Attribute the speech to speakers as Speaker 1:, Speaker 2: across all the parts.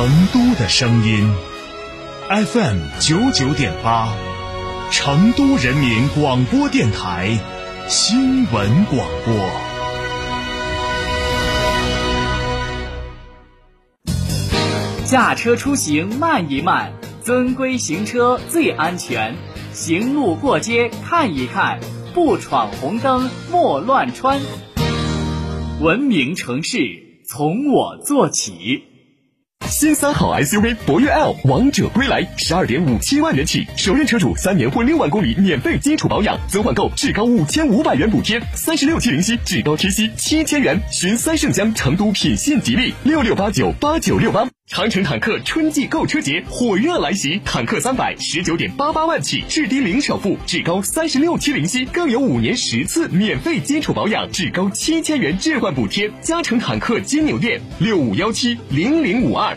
Speaker 1: 成都的声音，FM 九九点八，成都人民广播电台新闻广播。
Speaker 2: 驾车出行慢一慢，遵规行车最安全。行路过街看一看，不闯红灯莫乱穿。文明城市从我做起。
Speaker 3: 新三好 SUV 博越 L 王者归来，十二点五七万元起，首任车主三年或六万公里免费基础保养，增换购至高五千五百元补贴，三十六期零息至高贴息七千元。寻三圣乡成都品信吉利六六八九八九六八。长城坦克春季购车节火热来袭，坦克三百十九点八八万起，至低零首付，至高三十六期零息，更有五年十次免费基础保养，至高七千元置换补贴。嘉诚坦克金牛店六五幺七零零五二。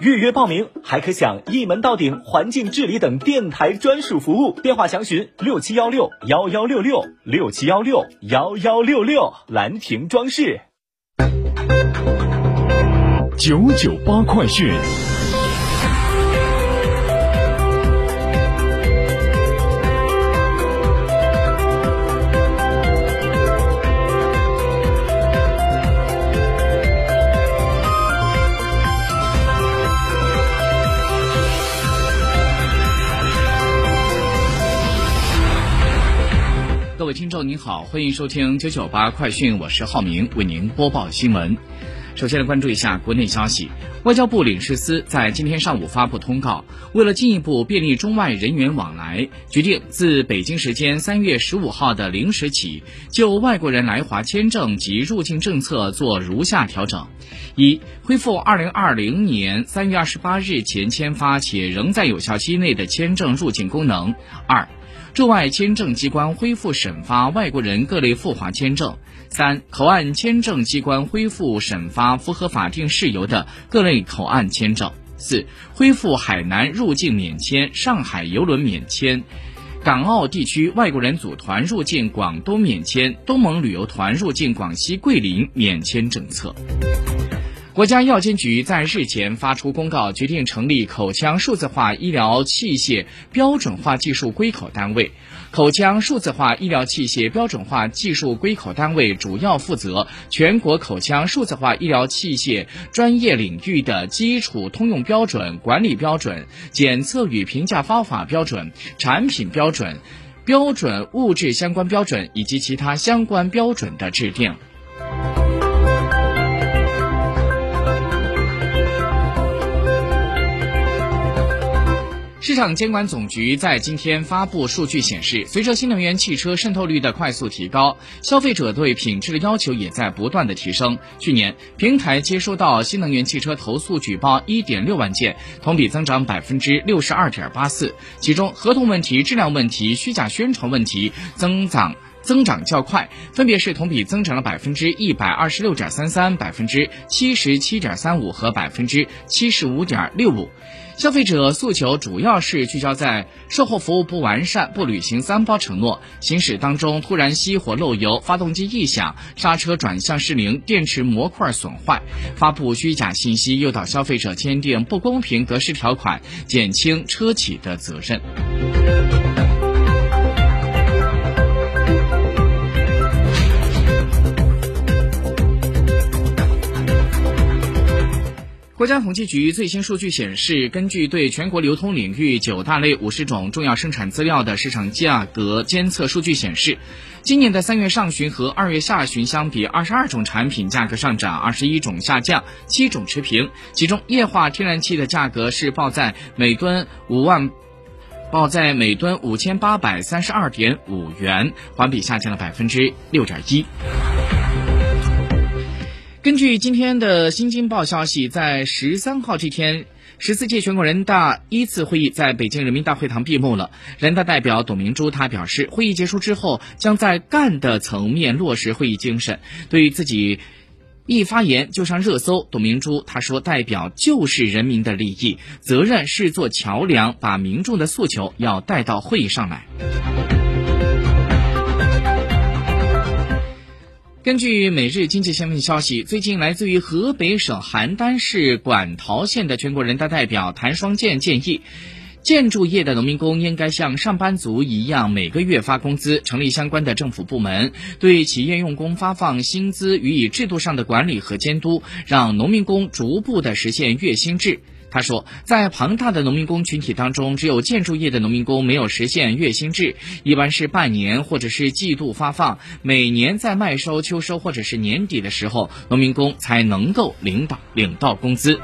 Speaker 2: 预约报名还可享一门到顶环境治理等电台专属服务。电话详询六七幺六幺幺六六六七幺六幺幺六六。兰亭装饰。
Speaker 1: 九九八快讯。
Speaker 4: 您好，欢迎收听九九八快讯，我是浩明，为您播报新闻。首先来关注一下国内消息，外交部领事司在今天上午发布通告，为了进一步便利中外人员往来，决定自北京时间三月十五号的零时起，就外国人来华签证及入境政策做如下调整：一、恢复二零二零年三月二十八日前签发且仍在有效期内的签证入境功能；二、驻外签证机关恢复审发外国人各类赴华签证；三、口岸签证机关恢复审发符合法定事由的各类口岸签证；四、恢复海南入境免签、上海邮轮免签、港澳地区外国人组团入境广东免签、东盟旅游团入境广西桂林免签政策。国家药监局在日前发出公告，决定成立口腔数字化医疗器械标准化技术归口单位。口腔数字化医疗器械标准化技术归口单位主要负责全国口腔数字化医疗器械专业领域的基础通用标准、管理标准、检测与评价方法标准、产品标准、标准物质相关标准以及其他相关标准的制定。市场监管总局在今天发布数据显示，随着新能源汽车渗透率的快速提高，消费者对品质的要求也在不断的提升。去年，平台接收到新能源汽车投诉举报一点六万件，同比增长百分之六十二点八四，其中合同问题、质量问题、虚假宣传问题增长。增长较快，分别是同比增长了百分之一百二十六点三三、百分之七十七点三五和百分之七十五点六五。消费者诉求主要是聚焦在售后服务不完善、不履行三包承诺、行驶当中突然熄火漏油、发动机异响、刹车转向失灵、电池模块损坏、发布虚假信息、诱导消费者签订不公平得失条款、减轻车企的责任。国家统计局最新数据显示，根据对全国流通领域九大类五十种重要生产资料的市场价格监测数据显示，今年的三月上旬和二月下旬相比，二十二种产品价格上涨，二十一种下降，七种持平。其中，液化天然气的价格是报在每吨五万，报在每吨五千八百三十二点五元，环比下降了百分之六点一。根据今天的《新京报》消息，在十三号这天，十四届全国人大一次会议在北京人民大会堂闭幕了。人大代表董明珠他表示，会议结束之后，将在干的层面落实会议精神。对于自己一发言就上热搜，董明珠她说：“代表就是人民的利益，责任是做桥梁，把民众的诉求要带到会议上来。”根据每日经济新闻消息，最近来自于河北省邯郸市馆陶县的全国人大代表谭双健建议，建筑业的农民工应该像上班族一样每个月发工资，成立相关的政府部门，对企业用工发放薪资予以制度上的管理和监督，让农民工逐步的实现月薪制。他说，在庞大的农民工群体当中，只有建筑业的农民工没有实现月薪制，一般是半年或者是季度发放，每年在麦收、秋收或者是年底的时候，农民工才能够领到领到工资。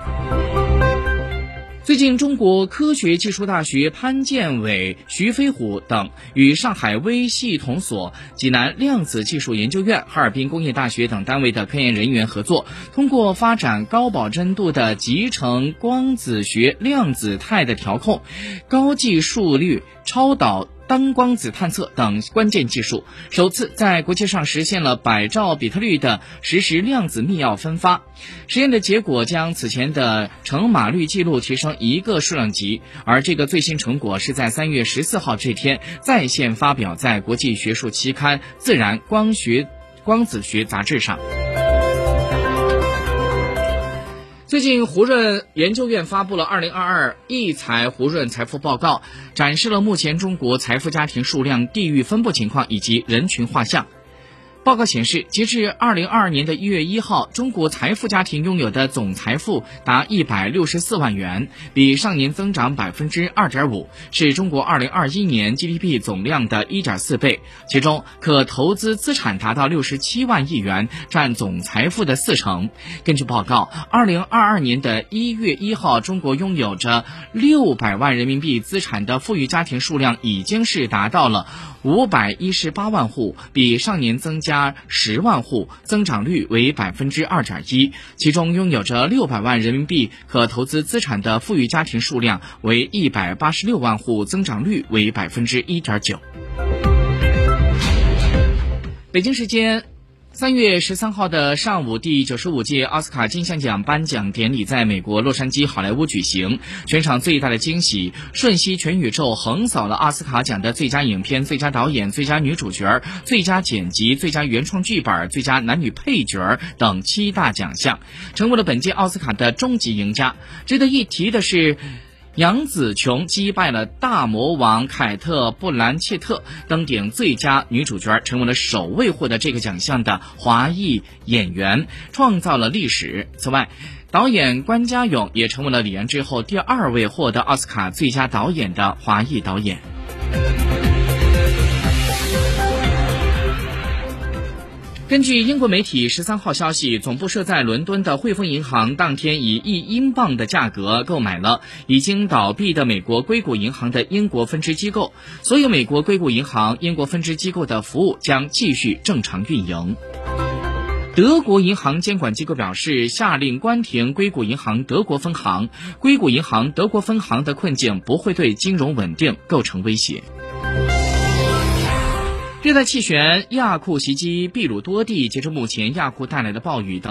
Speaker 4: 最近，中国科学技术大学潘建伟、徐飞虎等与上海微系统所、济南量子技术研究院、哈尔滨工业大学等单位的科研人员合作，通过发展高保真度的集成光子学量子态的调控、高技术率超导。单光子探测等关键技术，首次在国际上实现了百兆比特率的实时量子密钥分发。实验的结果将此前的成码率记录提升一个数量级，而这个最新成果是在三月十四号这天在线发表在国际学术期刊《自然光学光子学杂志》上。最近，胡润研究院发布了《二零二二亿财胡润财富报告》，展示了目前中国财富家庭数量、地域分布情况以及人群画像。报告显示，截至二零二二年的一月一号，中国财富家庭拥有的总财富达一百六十四万元，比上年增长百分之二点五，是中国二零二一年 GDP 总量的一点四倍。其中，可投资资产达到六十七万亿元，占总财富的四成。根据报告，二零二二年的一月一号，中国拥有着六百万人民币资产的富裕家庭数量已经是达到了五百一十八万户，比上年增加。加十万户，增长率为百分之二点一。其中拥有着六百万人民币可投资资产的富裕家庭数量为一百八十六万户，增长率为百分之一点九。北京时间。三月十三号的上午，第九十五届奥斯卡金像奖颁奖典礼在美国洛杉矶好莱坞举行。全场最大的惊喜，瞬息全宇宙横扫了奥斯卡奖的最佳影片、最佳导演、最佳女主角、最佳剪辑、最佳原创剧本、最佳男女配角等七大奖项，成为了本届奥斯卡的终极赢家。值得一提的是。杨紫琼击败了大魔王凯特·布兰切特，登顶最佳女主角，成为了首位获得这个奖项的华裔演员，创造了历史。此外，导演关家勇也成为了李安之后第二位获得奥斯卡最佳导演的华裔导演。根据英国媒体十三号消息，总部设在伦敦的汇丰银行当天以一英镑的价格购买了已经倒闭的美国硅谷银行的英国分支机构。所有美国硅谷银行英国分支机构的服务将继续正常运营。德国银行监管机构表示，下令关停硅谷银行德国分行。硅谷银行德国分行的困境不会对金融稳定构成威胁。热带气旋亚库袭击秘鲁多地，截至目前，亚库带来的暴雨等。